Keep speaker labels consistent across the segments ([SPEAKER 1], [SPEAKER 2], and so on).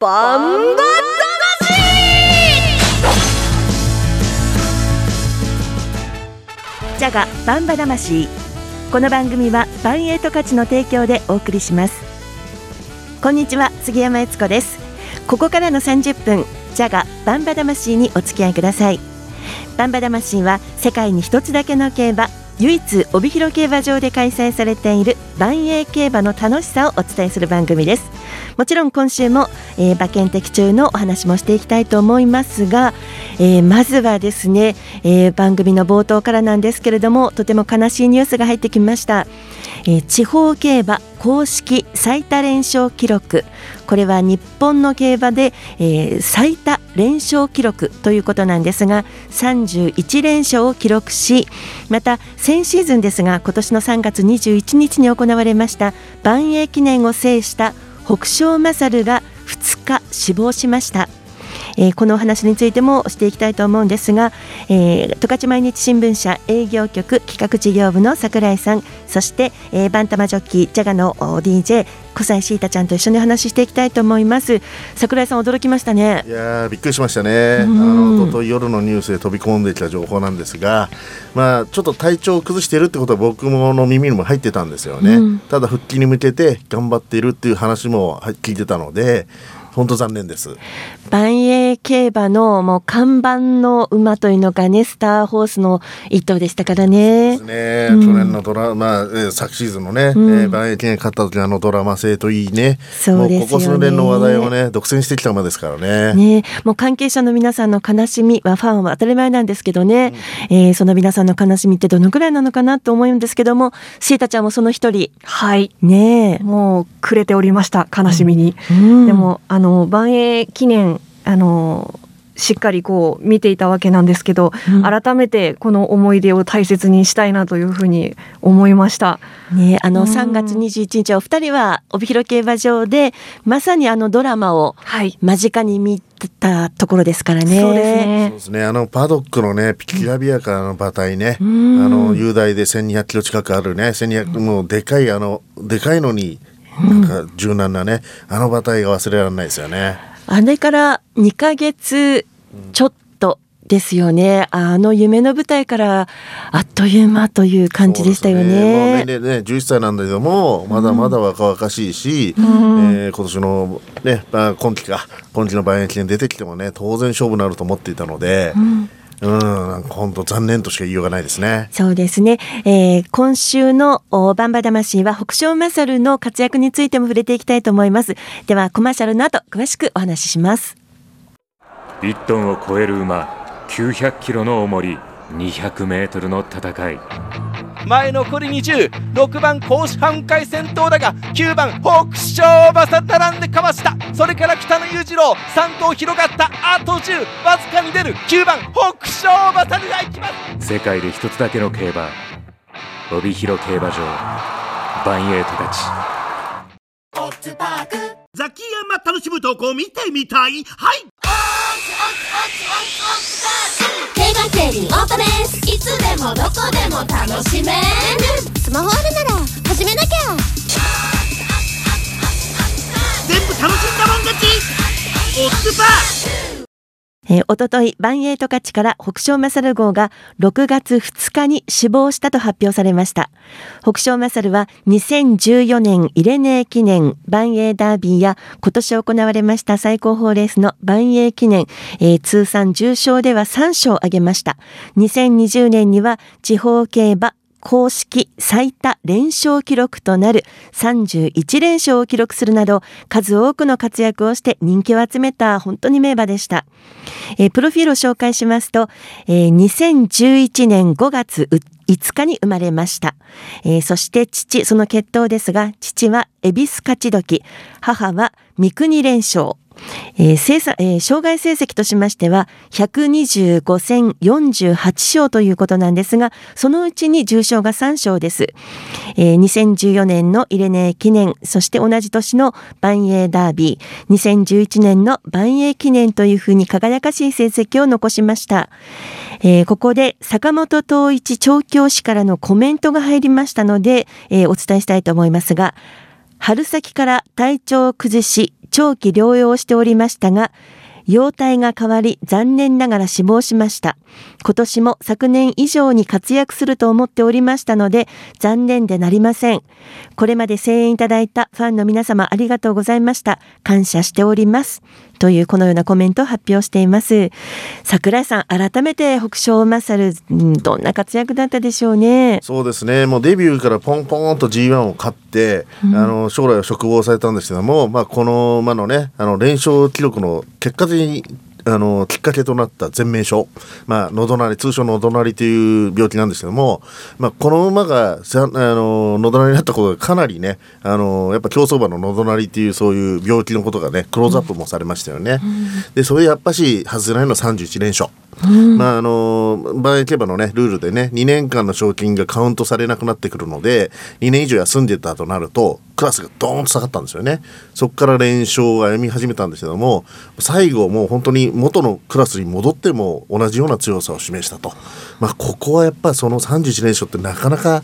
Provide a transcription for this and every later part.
[SPEAKER 1] バンバ
[SPEAKER 2] ジャガバンバ魂。この番組はバンエイト価値の提供でお送りします。こんにちは杉山悦子です。ここからの30分ジャガバンバ魂にお付き合いください。バンバ魂は世界に一つだけの競馬唯一帯広競馬場で開催されている万栄競馬の楽しさをお伝えする番組です。もちろん今週も、えー、馬券的中のお話もしていきたいと思いますが、えー、まずはですね、えー、番組の冒頭からなんですけれどもとても悲しいニュースが入ってきました。えー、地方競馬公式最多連勝記録。これは日本の競馬で、えー、最多連勝記録ということなんですが31連勝を記録しまた先シーズンですが今年の3月21日に行われました万栄記念を制した北勝勝が2日死亡しました。えー、このお話についてもしていきたいと思うんですが、えー、十勝毎日新聞社営業局企画事業部の櫻井さんそして、えー、バンタマジョッキージャガの DJ 小西シータちゃんと一緒にお話ししていきたいと思います。櫻井さん驚きましたね。
[SPEAKER 3] いやびっくりしましたね、あのとと夜のニュースで飛び込んできた情報なんですがまあちょっと体調を崩しているってことは僕もの耳にも入ってたんですよね、うん、ただ復帰に向けて頑張っているっていう話も聞いてたので本当残念です。
[SPEAKER 2] 万栄競馬のもう看板の馬というのがね、スターホースの一頭でしたからね。
[SPEAKER 3] そうですね。うん、去年のドラマ、え昨シーズンのね、うん、えー、万栄記念勝った時あのドラマ性といいね。そうですここ数年の話題をね、独占してきた馬ですからね。
[SPEAKER 2] ね、もう関係者の皆さんの悲しみはファンは当たり前なんですけどね、うん、えー、その皆さんの悲しみってどのくらいなのかなと思うんですけども、シータちゃんもその一人。
[SPEAKER 4] はい。ねもうくれておりました、悲しみに。うん、でも、あの、万栄記念あのしっかりこう見ていたわけなんですけど、うん、改めてこの思い出を大切にしたいなというふうに思いました。
[SPEAKER 2] ね、あの3月21日お二人は帯広競馬場でまさにあのドラマを間近に見たところですからね。
[SPEAKER 3] そうですね。そうですね。あのパドックのねきらびやかな馬体ね、うん、あの雄大で1200キロ近くあるね、1200もうでかいあのでかいのになんか柔軟なね、あの馬体が忘れられないですよね。
[SPEAKER 2] あれから2ヶ月ちょっとですよね。あの夢の舞台からあっという間という感じでしたよね。ね
[SPEAKER 3] 年齢ね11歳なんだけどもまだまだ若々しいし、うん、えー、今年のね、まあ、今季か今季の万円記念出てきてもね当然勝負になると思っていたので。うんうん、本当残念としか言いようがないですね。
[SPEAKER 2] そうですね。えー、今週のバンバ魂は北勝マサルの活躍についても触れていきたいと思います。ではコマーシャルの後詳しくお話しします。
[SPEAKER 5] 1トンを超える馬、900キロの重り、200メートルの戦い。
[SPEAKER 6] 前残り206番甲子半回戦闘だが9番北勝馬さ並んでかわした。それから北野裕次郎3頭広がったあと10わずかに出る。9番北勝馬さがいきます。
[SPEAKER 5] 世界で一つだけの競馬帯広競馬場バンエイトたち
[SPEAKER 7] ザキヤマ楽しむ投稿見てみたい？はい
[SPEAKER 8] 競馬競輪オートレースいつでもどこでも楽しめる。スマホあるなら始めなきゃ。
[SPEAKER 7] 全部楽しんだもん勝ち。オッズパー
[SPEAKER 2] えー、おととい、バンエイト勝から北勝マサル号が6月2日に死亡したと発表されました。北勝マサルは2014年イレネー記念バンエイダービーや今年行われました最高峰レースのバンエイ記念、えー、通算重賞では3勝を挙げました。2020年には地方競馬公式最多連勝記録となる31連勝を記録するなど数多くの活躍をして人気を集めた本当に名馬でした。えー、プロフィールを紹介しますと、えー、2011年5月5日に生まれました。えー、そして父、その血統ですが、父は恵比寿勝ち時、母は三国連勝。えー生産えー、障害成績としましては125戦48勝ということなんですがそのうちに重賞が3勝です、えー、2014年のイレネー記念そして同じ年の万栄ダービー2011年の万栄記念というふうに輝かしい成績を残しました、えー、ここで坂本東一調教師からのコメントが入りましたので、えー、お伝えしたいと思いますが春先から体調を崩し長期療養しておりましたが、容体が変わり残念ながら死亡しました。今年も昨年以上に活躍すると思っておりましたので残念でなりません。これまで声援いただいたファンの皆様ありがとうございました。感謝しております。というこのようなコメントを発表しています。桜井さん、改めて北勝マサル、どんな活躍だったでしょうね。
[SPEAKER 3] そうですね。もうデビューからポンポンと G1 を勝って、うん、あの将来は嘱望されたんですけども、まあこの馬のね、あの連勝記録の結果的にあのきっかけとなった全面症、まあ、喉鳴り通称喉鳴りという病気なんですけども、まあ、この馬がさあの喉鳴りになったことがかなりねあのやっぱ競走馬の喉鳴りっていうそういう病気のことがねクローズアップもされましたよね。うん、でそれやっぱし外せないの31連勝。まああのバイ競馬のねルールでね2年間の賞金がカウントされなくなってくるので2年以上休んでたとなるとクラスがドーンと下がったんですよねそこから連勝を歩み始めたんですけども最後もう本当に元のクラスに戻っても同じような強さを示したと。まあここはやっぱその31連勝ってなかなか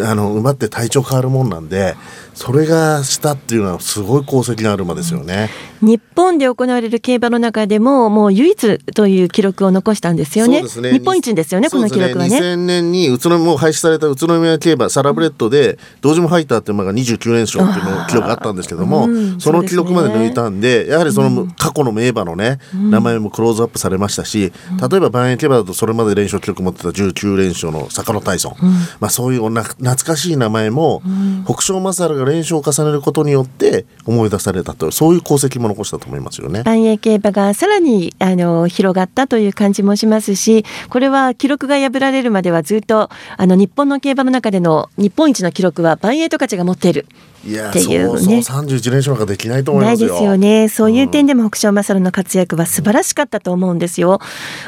[SPEAKER 3] あの馬って体調変わるもんなんでそれがしたっていうのはすごい功績がある馬ですよね。
[SPEAKER 2] 日本で行われる競馬の中でももう唯一という記録を残したんですよね。ね。日本一ですよねこの記録はね。
[SPEAKER 3] 2000年に宇都宮も廃止された宇都宮競馬サラブレッドで同時も入ったって馬が29連勝っていうの記録があったんですけども、その記録まで抜いたんでやはりその過去の名馬のね、名前もクローズアップされましたし、例えば万円競馬だとそれまで連勝記録持ってた19連勝の坂野大尊、まあそういう懐かしい名前も、北勝勝が練習を重ねることによって思い出されたとそういう功績も残したと思いますよね。
[SPEAKER 2] 万栄競馬がさらにあの広がったという感じもしますしこれは記録が破られるまではずっとあの日本の競馬の中での日本一の記録は万栄十勝が持っている。
[SPEAKER 3] いやっていうね。三十一連勝なんかできないと思います
[SPEAKER 2] ないですよね。そういう点でも北勝勝の活躍は素晴らしかったと思うんですよ。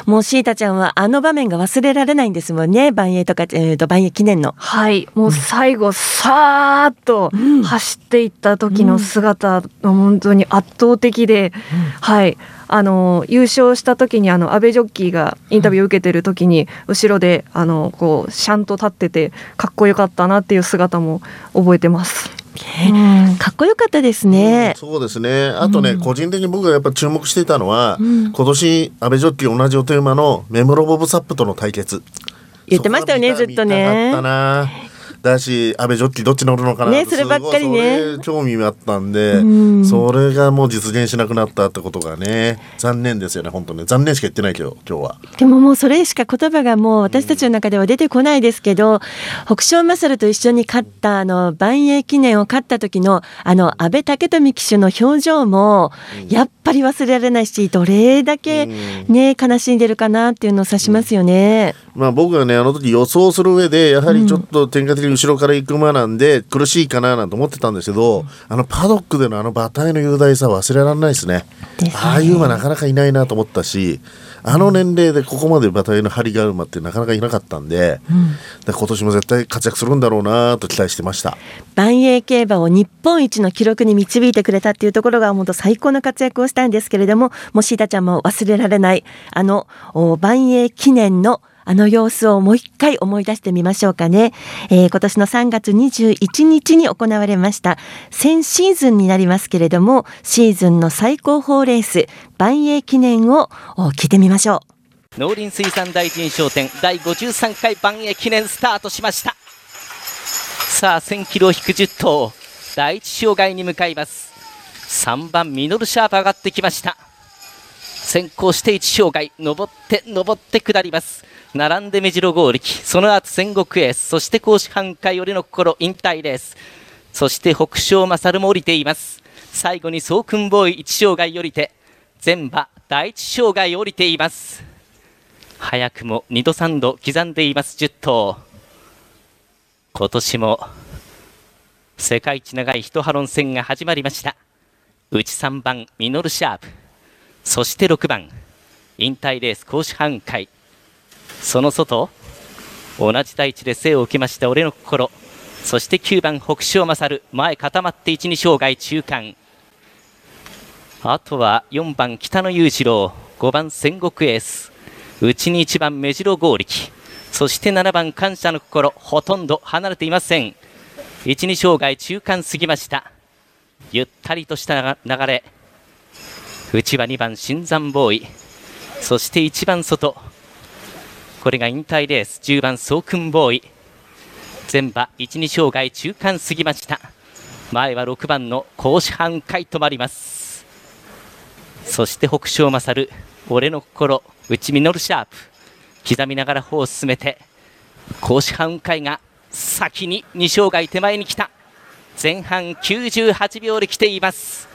[SPEAKER 2] もうシータちゃんはあの場面が忘れられないんですもんね。万栄とかえっ、ー、と万栄記念の。
[SPEAKER 4] はい。もう最後、さーっと走っていった時の姿、うん、本当に圧倒的で、うん、はい。あの優勝した時にあの安倍ジョッキーがインタビューを受けてる時に後ろであのこうシャンと立っててかっこよかったなっていう姿も覚えてます。
[SPEAKER 2] かっこよかったですね、
[SPEAKER 3] うん、そうですね。あとね、うん、個人的に僕がやっぱ注目していたのは、うん、今年安倍ジョッキー同じおテーマのメモロボブサップとの対決。
[SPEAKER 2] 言ってましたよねずっとね
[SPEAKER 3] だし安倍ジョッキーどっち乗るのかな
[SPEAKER 2] ねそればっかりね。
[SPEAKER 3] 興味あったんで、うん、それがもう実現しなくなったってことがね残念ですよね本当ね。残念しか言ってないけど今日は。
[SPEAKER 2] でももうそれしか言葉がもう私たちの中では出てこないですけど、うん、北勝勝と一緒に勝ったあの万栄記念を勝った時のあの安倍武富騎手の表情もやっぱり忘れられないしどれだけね悲しんでるかなっていうのを指しますよね、
[SPEAKER 3] うん、まあ僕がねあの時予想する上でやはりちょっと天下的に後ろから行く馬なんで苦しいかななんて思ってたんですけど、あのパドックでのあの馬体の雄大さは忘れられないですね。すね。ああいう馬なかなかいないなと思ったしあの年齢でここまで馬体の張りがある馬ってなかなかいなかったんで、うん、今年も絶対活躍するんだろうなと期待してました。
[SPEAKER 2] 万栄競馬を日本一の記録に導いてくれたっていうところが本当最高の活躍をしたんですけれどももしーたちゃんも忘れられないあの万栄記念のあの様子をもう一回思い出してみましょうかね。えー、今年の3月21日に行われました、先シーズンになりますけれども、シーズンの最高峰レース、万栄記念を聞いてみましょ
[SPEAKER 1] う。農林水産大臣商店第53回万栄記念スタートしました。さあ、1000キロ引く10頭、第一障害に向かいます。3番ミノルシャープ上がってきました。先行して1障害、登って登って下ります。並んで目白剛力その後戦国エースそして甲子半回よりの心引退です。そして北勝勝も降りています。最後に総訓ボーイ1障害降りて全馬第1障害降りています。早くも2度3度刻んでいます10頭。今年も世界一長い一ハロン戦が始まりました。内3番ミノルシャープ。そして6番引退レース甲子半回その外同じ大地で生を受けました俺の心。そして9番北勝勝前固まって1、2障害中間。あとは4番北野裕次郎。5番戦国エース。内に1番目白剛力。そして7番感謝の心。ほとんど離れていません。1、2障害中間過ぎました。ゆったりとした流れ。内は2番新山ボーイ。そして1番外。これが引退レース。10番ソークンボーイ。前馬1、2障害中間過ぎました。前は6番の甲子半回止まります。そして北勝勝俺の心。内ミノルシャープ。刻みながら歩を進めて甲子半回が先に2障害手前に来た。前半98秒で来ています。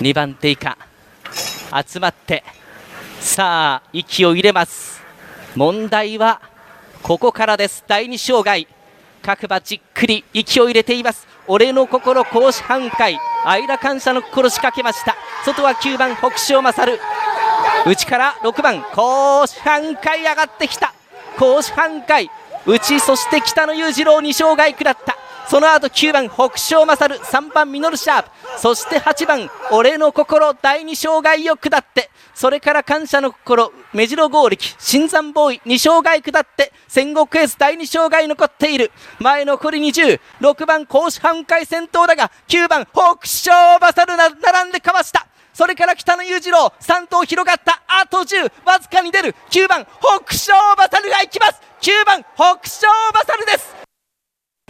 [SPEAKER 1] 2番手以下。集まって。さあ息を入れます。問題はここからです。第2障害各馬じっくり息を入れています。俺の心甲子半回。愛ら感謝の心仕掛けました。外は9番北勝勝内から6番甲子半回上がってきた。甲子半回。内そして北野裕次郎2障害下った。その後9番北勝勝3番ミノルシャープ。そして8番俺の心第2障害を下ってそれから感謝の心目白剛力新山ボーイ2障害下って戦国エース第2障害残っている。前残り206番甲子半回先頭だが9番北勝勝並んでかわした。それから北野裕次郎3頭広がった。あと10わずかに出る。9番北勝勝が行きます。9番北勝勝です。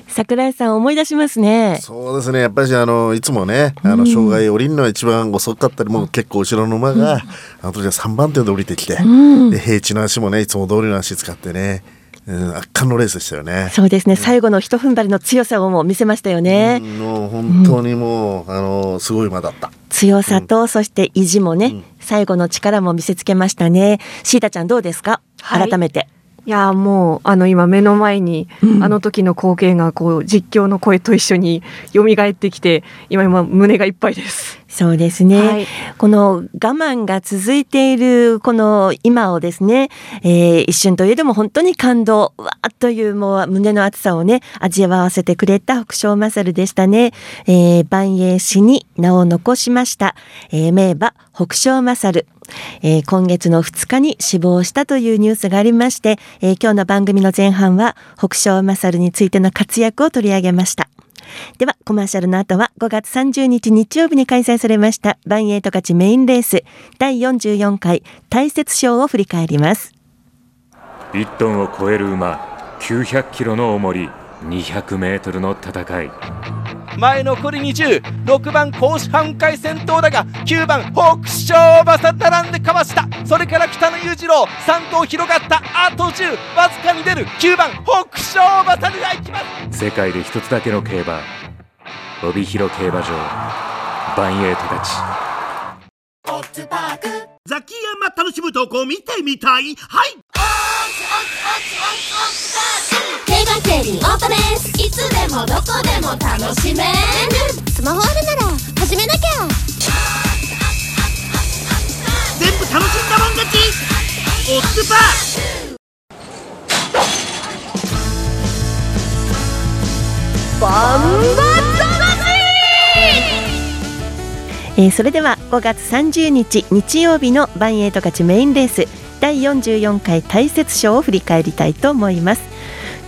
[SPEAKER 2] 桜井さん思い出しますね。
[SPEAKER 3] そうですね。やっぱりあのいつもね、あの障害降りるのは一番遅かったり、もう結構後ろの馬が、あとじゃ三番手で降りてきて、で平地の足もねいつも通りの足使ってね。うん、圧巻のレースでしたよね。
[SPEAKER 2] そうですね。最後の一踏ん張りの強さをも見せましたよね。
[SPEAKER 3] もう本当にもう、うん、あのすごい馬だった。
[SPEAKER 2] 強さと、そして意地もね、うん、最後の力も見せつけましたね。シータちゃんどうですか？改めて。はい
[SPEAKER 4] いやもうあの今目の前に、あの時の光景がこう実況の声と一緒に蘇ってきて今今胸がいっぱいです。
[SPEAKER 2] そうですね、はい、この我慢が続いているこの今をですね、えー、一瞬といえども本当に感動わーっというもう胸の熱さをね味わわせてくれた北勝勝でしたね、えー、万栄氏に名を残しました、えー、名馬北勝勝えー、今月の2日に死亡したというニュースがありまして、えー、今日の番組の前半は北勝勝についての活躍を取り上げました。では、コマーシャルの後は5月30日日曜日に開催されましたバンエイト勝ちメインレース第44回大雪賞を振り返ります。
[SPEAKER 5] 1トンを超える馬、900キロの重り、200メートルの戦い。
[SPEAKER 6] 前残り206番甲子半回先頭だが9番北勝馬さ並んでかわした。それから北野裕次郎3頭広がった。あと10わずかに出る。9番北勝馬さが行きます。
[SPEAKER 5] 世界で一つだけの競馬帯広競馬場バンエイトたち
[SPEAKER 7] ザキヤマ楽しむ投稿見てみたい？はい
[SPEAKER 8] 競馬競輪オートでもどこでも楽しめる。スマホあるなら始めなきゃ。
[SPEAKER 7] 全部楽しんだもん勝ち。オッズパー。バンバ
[SPEAKER 2] えー、それでは5月30日日曜日のバンエイト勝ちメインレース第44回大雪賞を振り返りたいと思います。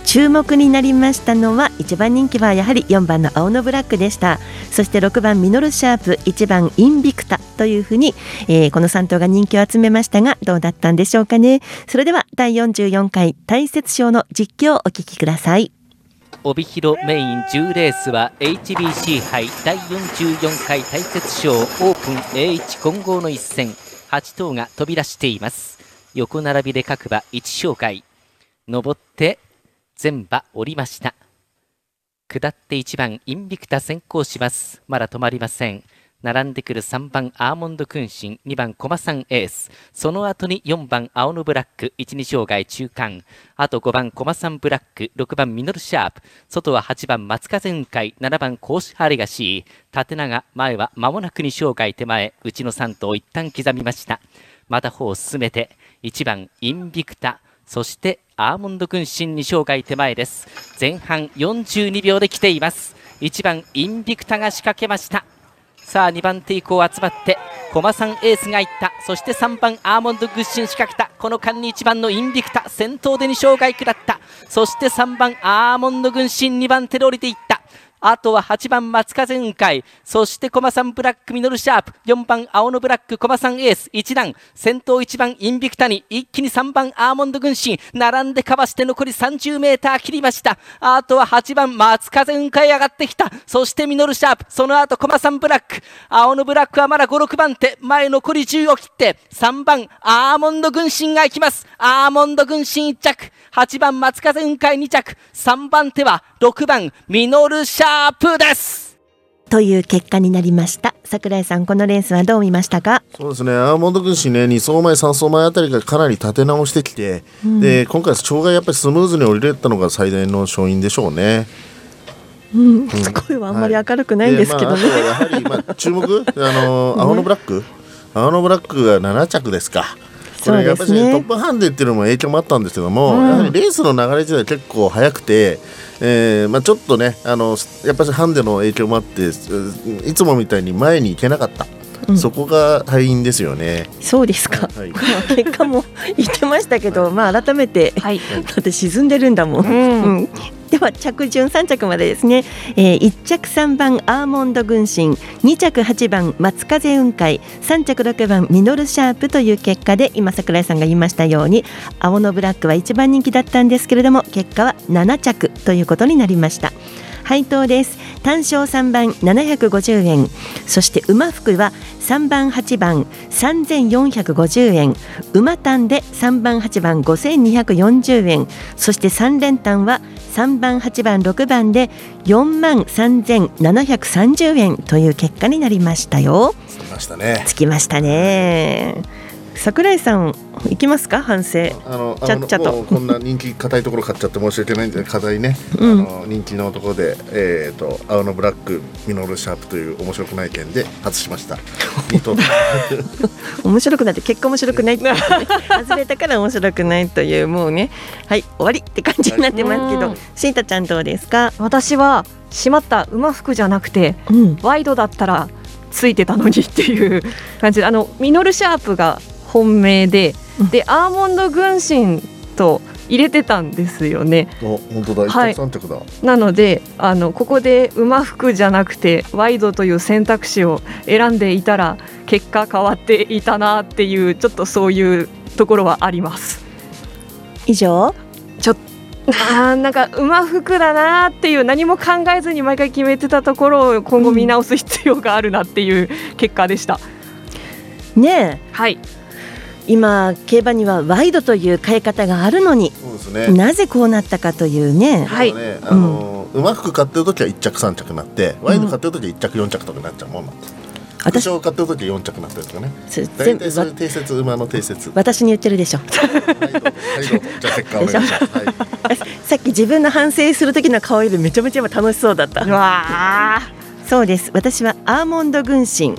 [SPEAKER 2] 注目になりましたのは1番人気はやはり4番の青のブラックでした。そして6番ミノルシャープ1番インビクタというふうに、えー、この3頭が人気を集めましたがどうだったんでしょうかね。それでは第44回大雪賞の実況をお聞きください。
[SPEAKER 1] 帯広メイン10レースは HBC 杯第44回大雪賞オープン A1 混合の一戦。8頭が飛び出しています。横並びで各馬1紹介上って全馬降りました。下って1番インビクタ先行します。まだ止まりません。並んでくる3番アーモンド君臣。2番コマさんエース。その後に4番青のブラック。12障害中間。あと5番コマさんブラック。6番ミノルシャープ。外は8番松風雲海。7番甲子ハレガシー縦長前は間もなく2障害手前。内の3頭一旦刻みました。また方を進めて1番インビクタそしてアーモンド君進2障害手前です。前半42秒で来ています。1番インビクタが仕掛けました。さあ2番手以降集まって駒さんエースがいった。そして3番アーモンドグッシン仕掛けた。この間に1番のインビクタ先頭で2障害下った。そして3番アーモンド軍神2番手で降りていった。あとは8番松風雲海。そして駒3ブラックミノルシャープ。4番青のブラック駒3エース。1段先頭1番インビクタニ。一気に3番アーモンド軍神。並んでかわして残り30メーター切りました。あとは8番松風雲海上がってきた。そしてミノルシャープ。その後駒3ブラック。青のブラックはまだ56番手。前残り10を切って。3番アーモンド軍神が行きます。アーモンド軍神1着。8番松風雲海2着。3番手は6番ミノルシャープ。です。
[SPEAKER 2] という結果になりました。桜井さんこのレースはどう見ましたか？
[SPEAKER 3] そうですね。アーモンド軍師ね2走前3走前あたりがかなり立て直してきて、うん、で今回障害やっぱりスムーズに降りれたのが最大の勝因でしょうね。
[SPEAKER 2] うん、声はあんまり明るくないんですけどね。
[SPEAKER 3] はい、やはり、まあ、注目？あの 青のブラック、青のブラックが7着ですか。これやっぱり、ね、トップハンデっていうのも影響もあったんですけども、うん、やはりレースの流れ自体結構速くて、えーまあ、ちょっとねあのやっぱりハンデの影響もあっていつもみたいに前に行けなかった。うん、そこが敗因ですよね。
[SPEAKER 2] そうですか。はい、結果も言ってましたけど、まあ改めて、はい、だって沈んでるんだもん。うん、では着順3着までですね、えー、1着3番アーモンド軍神。2着8番松風雲海。3着6番ミノルシャープという結果で今櫻井さんが言いましたように青のブラックは一番人気だったんですけれども結果は7着ということになりました。配当です。単勝3番750円。そして馬服は3番8番3450円。馬単で3番8番5240円。そして3連単は3番8番6番で4万3730円という結果になりましたよ。
[SPEAKER 3] つきましたね。
[SPEAKER 2] つきましたね桜井さん行きますか？反省。あのちゃっちゃと。
[SPEAKER 3] こんな人気硬いところ買っちゃって申し訳ないんで課題ね、うん、あの人気のところで、えーと、青のブラックミノルシャープという面白くない件で外しました。
[SPEAKER 2] 面白くないって結果面白くないって外れたから面白くないというもうね。はい終わりって感じになってますけど、しん。たちゃんどうですか？
[SPEAKER 4] 私はしまった馬服じゃなくて、うん、ワイドだったらついてたのにっていう感じであのミノルシャープが本命で、うん、でアーモンド軍神と入れてたんですよね。
[SPEAKER 3] 本当だ、はい、
[SPEAKER 4] なのであのここで馬服じゃなくてワイドという選択肢を選んでいたら結果変わっていたなっていうちょっとそういうところはあります。
[SPEAKER 2] 以上？
[SPEAKER 4] ちょっあなんか馬服だなっていう何も考えずに毎回決めてたところを今後見直す必要があるなっていう結果でした。
[SPEAKER 2] ね
[SPEAKER 4] はい
[SPEAKER 2] 今競馬にはワイドという変え方があるのに、ね、なぜこうなったかというね。
[SPEAKER 3] はい。ね、あのー、うん、馬服買ってる時は一着三着になってワイド買ってる時は一着四着とかになっちゃうもんなんです。私を買ってる時は4着になってるとかね全部それ定説馬の定説。
[SPEAKER 2] 私に言ってるでしょ。さっき自分の反省する時の顔色めちゃめちゃ楽しそうだった。わそうです。私はアーモンド軍神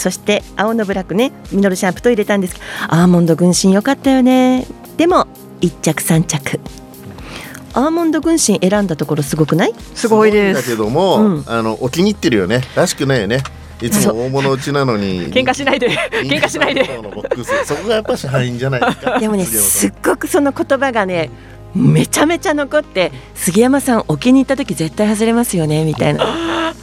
[SPEAKER 2] そして青のブラックねミノルシャンプと入れたんです。アーモンド軍神よかったよね。でも1着3着。アーモンド軍神選んだところすごくない？
[SPEAKER 4] すごいです。
[SPEAKER 3] だけども、うん、あのお気に入ってるよね。らしくないよね。いつも大物打ちなのに。
[SPEAKER 4] 喧嘩しないで。喧嘩しないで。
[SPEAKER 3] そこがやっぱし敗因じゃないですか。
[SPEAKER 2] でもねすっごくその言葉がねめちゃめちゃ残って杉山さんお気に入った時絶対外れますよねみたいな。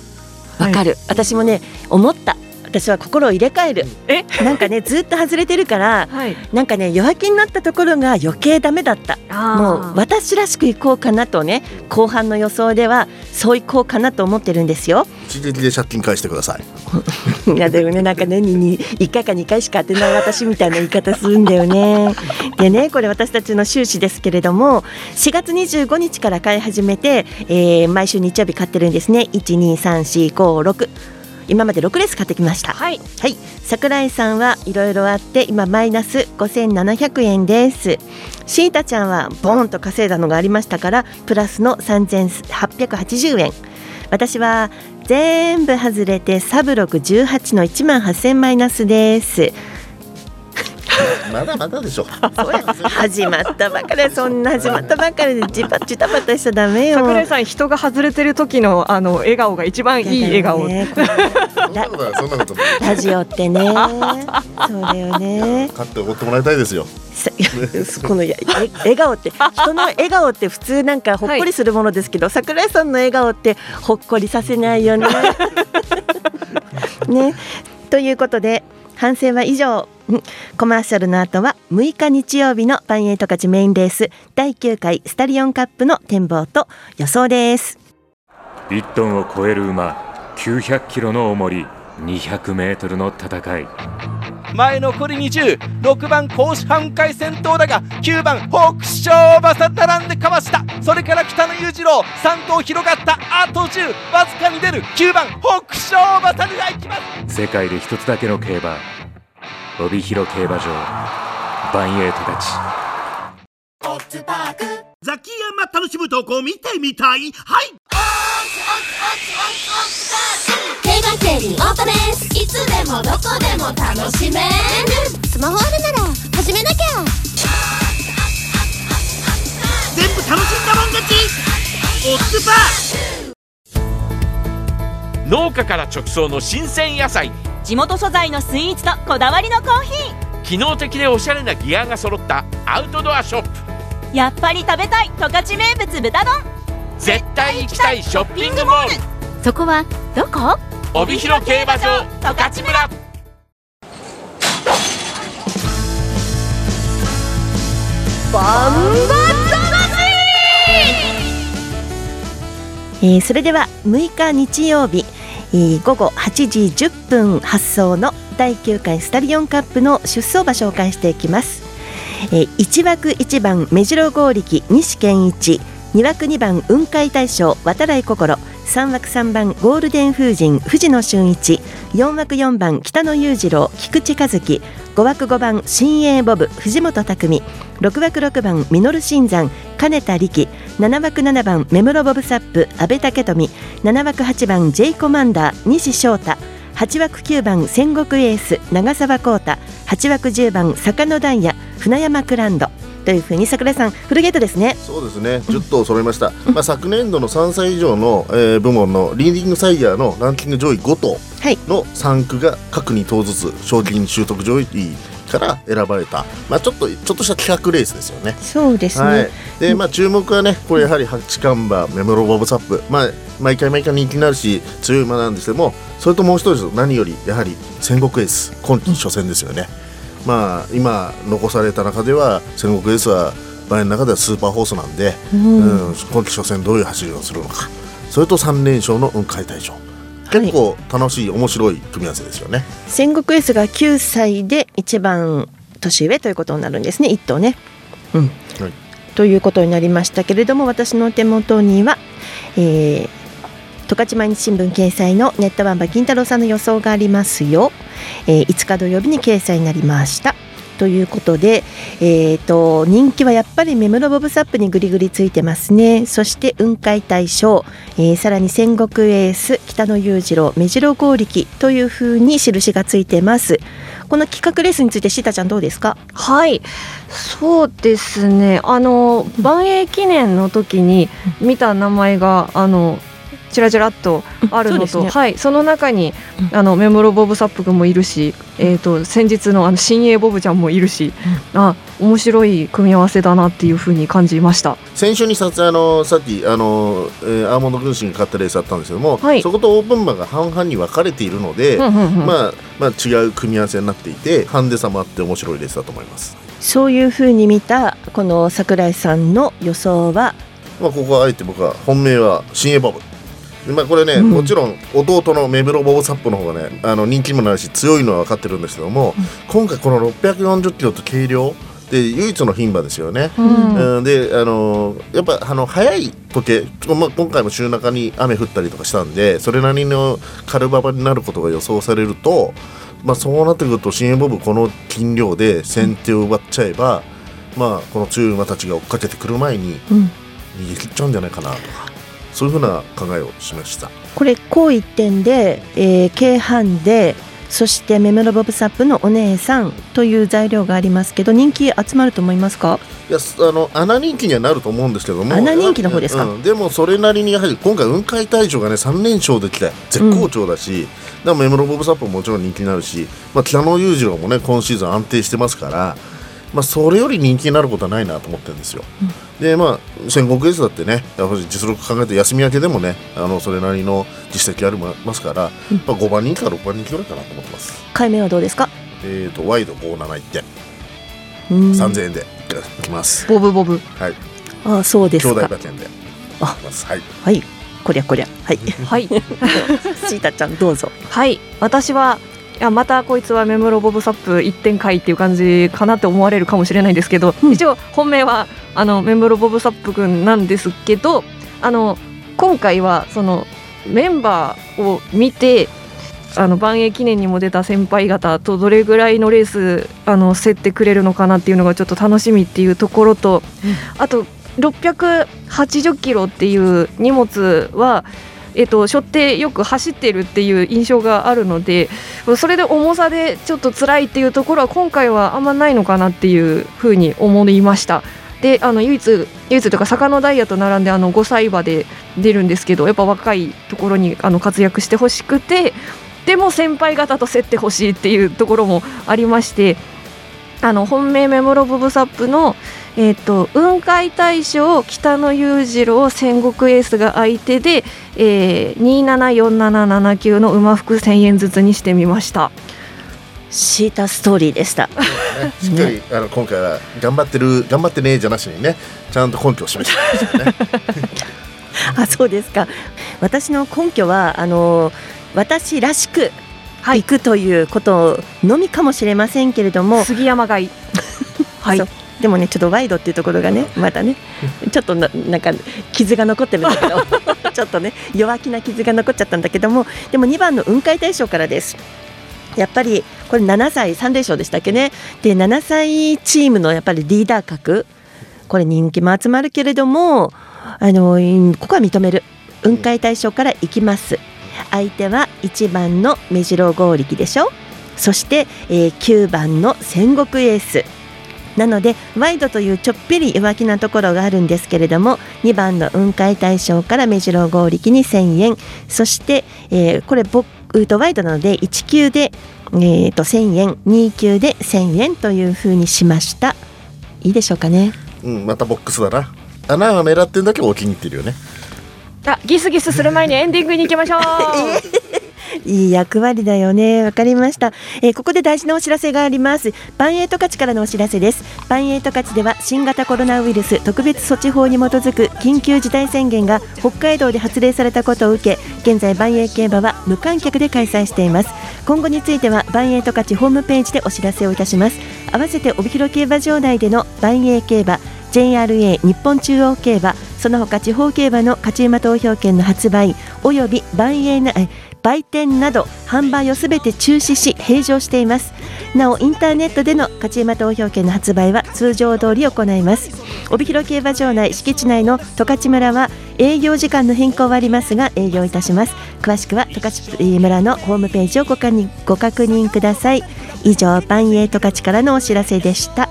[SPEAKER 2] わかる、はい、私もね思った私は心を入れ替える。え？なんかねずっと外れてるから、はい、なんかね弱気になったところが余計ダメだった。もう私らしくいこうかなとね後半の予想ではそういこうかなと思ってるんですよ。
[SPEAKER 3] 一撃で借金返してくださ
[SPEAKER 2] い。いやでもねなんか年に1回か2回しか当てない私みたいな言い方するんだよね。でねこれ私たちの収支ですけれども4月25日から買い始めて、えー、毎週日曜日買ってるんですね。12345今まで6レース買ってきました。
[SPEAKER 4] はい、
[SPEAKER 2] はい、桜井さんはいろいろあって今マイナス5700円です。シータちゃんはボーンと稼いだのがありましたからプラスの3880円。私は全部外れてサブロク18の1万8000マイナスです
[SPEAKER 3] まだまだでしょ。
[SPEAKER 2] 始まったばかり。そんな始まったばかりでジバジタバタしちゃダメよ。
[SPEAKER 4] 桜井さん人が外れてる時のあの笑顔が一番いい笑顔、ね、
[SPEAKER 2] ラジオってね。そうだよね。
[SPEAKER 3] 買っておごってもらいたいですよ。
[SPEAKER 2] さこのやえ笑顔って人の笑顔って普通なんかほっこりするものですけど、桜井さんの笑顔ってほっこりさせないよね。ね。ということで反省は以上。うんコマーシャルの後は6日日曜日のパンエイト勝ちメインレース第9回スタリオンカップの展望と予想です。
[SPEAKER 5] 1トンを超える馬900キロの重り200メートルの戦い。
[SPEAKER 6] 前残り206番甲子半回先頭だが9番北勝馬さん並んでかわした。それから北野裕次郎3頭広がったあと10わずかに出る9番北勝馬さんが行きます。
[SPEAKER 5] 世界で一つだけの競馬帯広競馬場。バンエイトたち。
[SPEAKER 7] ザキヤマ楽しむ投稿見てみたい。はい。
[SPEAKER 8] 競馬競輪オートレースいつでもどこでも楽しめるスマホあるなら始めなきゃ
[SPEAKER 7] 全部楽しんだもん勝ちオッズパー
[SPEAKER 9] 農家から直送の新鮮野菜
[SPEAKER 10] 地元素材のスイーツとこだわりのコーヒ
[SPEAKER 9] 機能的でおしゃれなギアが揃ったアウトドアショップ。
[SPEAKER 10] ーやっぱり食べたい十勝名物豚丼。
[SPEAKER 9] 絶対行きたいショッピングモール。
[SPEAKER 10] そこはどこ？
[SPEAKER 9] 帯広競馬場十勝村。
[SPEAKER 10] バン
[SPEAKER 2] えーそれでは6日日曜日、えー午後8時10分発送の第9回スタリオンカップの出走馬紹介していきます、えー1枠1番目白剛力西健一2枠2番雲海大将渡来心3枠3番ゴールデン風神藤野俊一。4枠4番北野裕次郎菊池和樹。5枠5番新鋭ボブ藤本匠。6枠6番ミノル新山金田力。7枠7番メムロボブサップ阿部武富。7枠8番 J コマンダー西翔太。8枠9番戦国エース長澤浩太。8枠10番坂野ダイヤ船山クランド。というふうに桜井さんフルゲートですね。
[SPEAKER 3] そうですね。10頭揃いました、まあ、昨年度の3歳以上の、えー部門のリーディングサイヤーのランキング上位5頭
[SPEAKER 2] はい。
[SPEAKER 3] の3区が各2頭ずつ賞金習得上位から選ばれた、まあ、ちょっとちょっとした企画レースですよね。
[SPEAKER 2] そうですね、
[SPEAKER 3] はい、でまあ注目はねこれやはり八冠馬メモロボブサップ。まあ毎回毎回人気になるし強い馬なんですけどもそれともう一つ何よりやはり戦国エース今季初戦ですよね、まあ今残された中では戦国エースは場合の中ではスーパーホースなんで、
[SPEAKER 2] うん。
[SPEAKER 3] うん今季初戦どういう走りをするのか。それと3連勝の雲海大賞結構楽しい面白い組み合わせですよね。
[SPEAKER 2] 戦国エースが9歳で一番年上ということになるんですね。一頭ね。うん。
[SPEAKER 3] はい。
[SPEAKER 2] ということになりましたけれども私の手元には、えー、十勝毎日新聞掲載のネットバンバ金太郎さんの予想がありますよ、えー、5日土曜日に掲載になりました。ということで、えー、と人気はやっぱりメムロボブサップにぐりぐりついてますね。そして雲海大賞、えーさらに戦国エース北野裕次郎目白剛力というふうに印がついてます。この企画レースについてシータちゃんどうですか？
[SPEAKER 4] はい、そうですね。あの万栄記念の時に見た名前があのちらちらっとあるのと、
[SPEAKER 2] そうですね。
[SPEAKER 4] はい、その中にあのメモロボブサップ君もいるし、えっ、と先日のあの新鋭ボブちゃんもいるし、あ面白い組み合わせだなっていうふうに感じました。
[SPEAKER 3] 先週に撮影あのさっきあの、えーアーモンド軍神が勝ったレースあったんですけども、
[SPEAKER 4] はい。
[SPEAKER 3] そことオープン馬が半々に分かれているので、
[SPEAKER 4] うんうんうん
[SPEAKER 3] まあまあ違う組み合わせになっていてハンデ差もあって面白いレースだと思います。
[SPEAKER 2] そういうふうに見たこの桜井さんの予想は？
[SPEAKER 3] まあここはあえて僕は本命は新エボブ。でまあこれね、
[SPEAKER 2] うん
[SPEAKER 3] もちろん弟のメブロボブサップの方がねあの人気にもなるし強いのは分かってるんですけども、今回この640キロと軽量で唯一の牝馬ですよね。
[SPEAKER 4] うん。
[SPEAKER 3] うん、であのやっぱあの早い時計、まあ、今回も週中に雨降ったりとかしたんでそれなりのカルババになることが予想されると、まあ、そうなってくると新エボブこの斤量で先手を奪っちゃえば、まあ、この強い馬たちが追っかけてくる前に
[SPEAKER 2] うん。
[SPEAKER 3] 逃げ切っちゃうんじゃないかなとかそういうふうな考えをしました。
[SPEAKER 2] これ高一点で、えー、軽半でそしてメムロボブサップのお姉さんという材料がありますけど人気集まると思いますか？
[SPEAKER 3] いやすあの穴人気にはなると思うんですけども。
[SPEAKER 2] 穴人気の方ですか？
[SPEAKER 3] うんでもそれなりにやはり今回雲海大賞がね3連勝できて絶好調だし、だからメムロボブサップももちろん人気になるし、まあ、北野裕次郎もね今シーズン安定してますからまあ、それより人気になることはないなと思ってるんですよ。でまあ戦国エースだってねやっぱり実力考えて休み明けでもねあのそれなりの実績ありますから、まあ、5番人気か6番人気ぐらいかなと思ってます。
[SPEAKER 2] 海面はどうですか？
[SPEAKER 3] えー、とワイド57いって
[SPEAKER 2] うん。
[SPEAKER 3] 3000円でいきます。
[SPEAKER 4] ボブボブ。
[SPEAKER 3] はい、
[SPEAKER 2] あそうです
[SPEAKER 3] 兄弟
[SPEAKER 2] か
[SPEAKER 3] 馬券で。いきます。はい。
[SPEAKER 2] はい。こりゃこりゃ。はい。
[SPEAKER 4] はい。
[SPEAKER 2] シータちゃんどうぞ。
[SPEAKER 4] はい。私はいやまたこいつはメムロボブサップ一点回っていう感じかなって思われるかもしれないんですけど、一応本命はあのメムロボブサップくんなんですけどあの今回はそのメンバーを見てあの万栄記念にも出た先輩方とどれぐらいのレースあの競ってくれるのかなっていうのがちょっと楽しみっていうところと、あと680キロっていう荷物はえっと、背負ってよく走ってるっていう印象があるのでそれで重さでちょっと辛いっていうところは今回はあんまないのかなっていうふうに思いました。であの唯一唯一というか坂のダイヤと並んであの5歳馬で出るんですけどやっぱ若いところにあの活躍してほしくてでも先輩方と競ってほしいっていうところもありましてあの本命メモロボブサップの、えー、と雲海大将北野裕次郎戦国エースが相手で、えー、274779の馬服1000円ずつにしてみました。
[SPEAKER 2] シータストーリーでした。
[SPEAKER 3] しっかり、あの今回は頑張ってる頑張ってねじゃなしにねちゃんと根拠を示してますよね。
[SPEAKER 2] あそうですか。私の根拠はあの私らしく行くということのみかもしれませんけれども、
[SPEAKER 4] 杉山買い。はい。
[SPEAKER 2] そうでもねちょっとワイドっていうところがねまたねちょっとななんか傷が残ってるんだけど ちょっとね弱気な傷が残っちゃったんだけどもでも2番の雲海大賞からです。やっぱりこれ7歳3連勝でしたっけね。で7歳チームのやっぱりリーダー格これ人気も集まるけれどもあのここは認める。雲海大賞からいきます。相手は1番の目白剛力でしょ。そして、えー9番の戦国エースなのでワイドというちょっぴり弱気なところがあるんですけれども2番の雲海大賞から目白剛力に1000円。そして、えーこれボッとワイドなので1級で、えー、と1000円。2級で1000円というふうにしました。いいでしょうかね。
[SPEAKER 3] うん、またボックスだな。穴は狙ってんだけどお気に入ってるよね。
[SPEAKER 4] あギスギスする前にエンディングに行きましょう
[SPEAKER 2] いい役割だよね。わかりました、えーここで大事なお知らせがあります。バンエイトカチからのお知らせです。バンエイトカチでは新型コロナウイルス特別措置法に基づく緊急事態宣言が北海道で発令されたことを受け、現在バンエイ競馬は無観客で開催しています。今後についてはバンエイトカチホームページでお知らせをいたします。合わせて帯広競馬場内でのバンエイ競馬 JRA 日本中央競馬その他地方競馬の勝ち馬投票券の発売および万栄なえ売店など販売をすべて中止し閉場しています。なおインターネットでの勝ち馬投票券の発売は通常通り行います。帯広競馬場内敷地内の十勝村は営業時間の変更はありますが営業いたします。詳しくは十勝村のホームページをご確認ください。以上万栄十勝からのお知らせでした。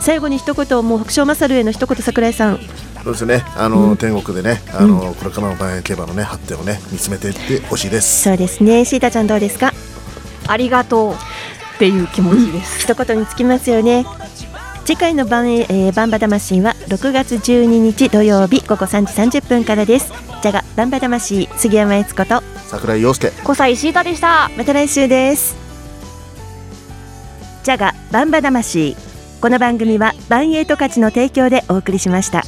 [SPEAKER 2] 最後に一言もう北勝勝への一言桜井さん。
[SPEAKER 3] そうですね。あの、天国でね、あの、これからの万円競馬のね発展をね見つめていってほしいです。
[SPEAKER 2] そうですね。シータちゃんどうですか？
[SPEAKER 4] ありがとうっていう気持ちです、
[SPEAKER 2] 一言につきますよね。次回のバン,、えー、バンバ魂は6月12日土曜日午後3時30分からです。じゃがバンバ魂杉山悦子と
[SPEAKER 3] 桜井陽介。
[SPEAKER 4] 小西シータでした。
[SPEAKER 2] また来週です。じゃがバンバ魂。この番組はバンエイト価値の提供でお送りしました